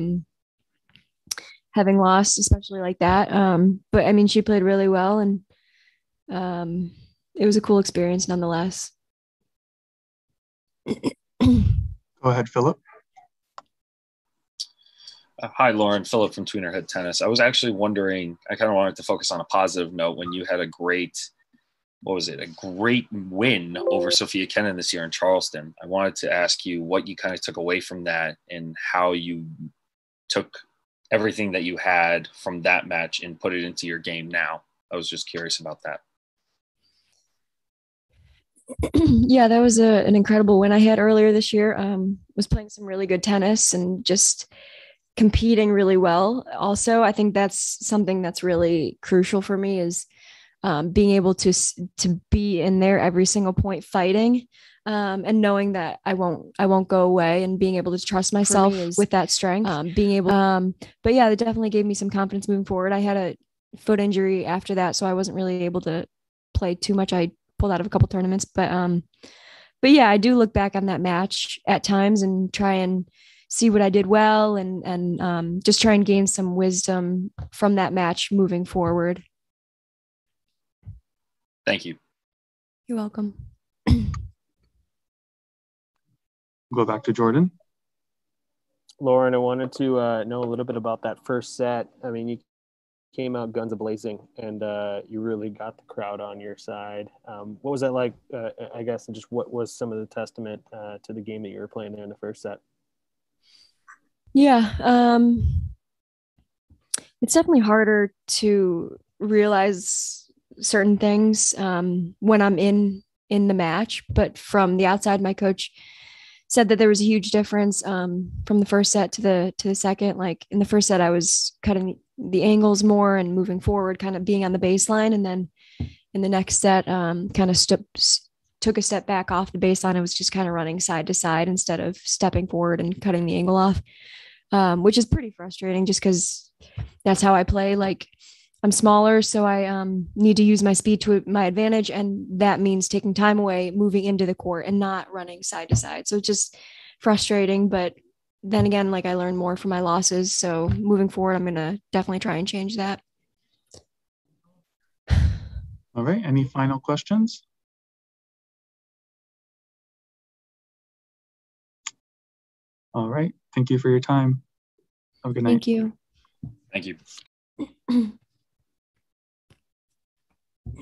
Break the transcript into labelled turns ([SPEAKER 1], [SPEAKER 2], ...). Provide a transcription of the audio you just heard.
[SPEAKER 1] um, having lost, especially like that. Um, but I mean, she played really well, and um, it was a cool experience nonetheless.
[SPEAKER 2] Go ahead, Philip.
[SPEAKER 3] Uh, hi, Lauren. Philip from Tweener Head Tennis. I was actually wondering, I kind of wanted to focus on a positive note when you had a great, what was it, a great win over Sofia Kenin this year in Charleston. I wanted to ask you what you kind of took away from that and how you took everything that you had from that match and put it into your game now. I was just curious about that.
[SPEAKER 1] yeah, that was a, an incredible win I had earlier this year. Um, was playing some really good tennis and just competing really well. Also, I think that's something that's really crucial for me is um, being able to to be in there every single point fighting um, and knowing that I won't I won't go away and being able to trust myself is, with that strength. Um, being able, um, but yeah, it definitely gave me some confidence moving forward. I had a foot injury after that, so I wasn't really able to play too much. I pulled out of a couple tournaments, but um, but yeah, I do look back on that match at times and try and see what I did well and and um, just try and gain some wisdom from that match moving forward.
[SPEAKER 3] Thank you.
[SPEAKER 1] You're welcome.
[SPEAKER 2] Go back to Jordan.
[SPEAKER 4] Lauren, I wanted to uh, know a little bit about that first set. I mean, you came out guns a blazing, and uh, you really got the crowd on your side. Um, what was that like? Uh, I guess, and just what was some of the testament uh, to the game that you were playing there in the first set?
[SPEAKER 1] Yeah, um, it's definitely harder to realize certain things um, when I'm in in the match. But from the outside, my coach said that there was a huge difference um, from the first set to the to the second. Like in the first set, I was cutting the angles more and moving forward, kind of being on the baseline, and then in the next set, um, kind of st- took a step back off the baseline. I was just kind of running side to side instead of stepping forward and cutting the angle off um, which is pretty frustrating just because that's how I play. Like I'm smaller, so I um, need to use my speed to my advantage, and that means taking time away, moving into the court, and not running side to side. So it's just frustrating. But then again, like I learned more from my losses. So moving forward, I'm gonna definitely try and change that.
[SPEAKER 2] All right. Any final questions? All right. Thank you for your time. Have a good night.
[SPEAKER 1] Thank you.
[SPEAKER 3] Thank you.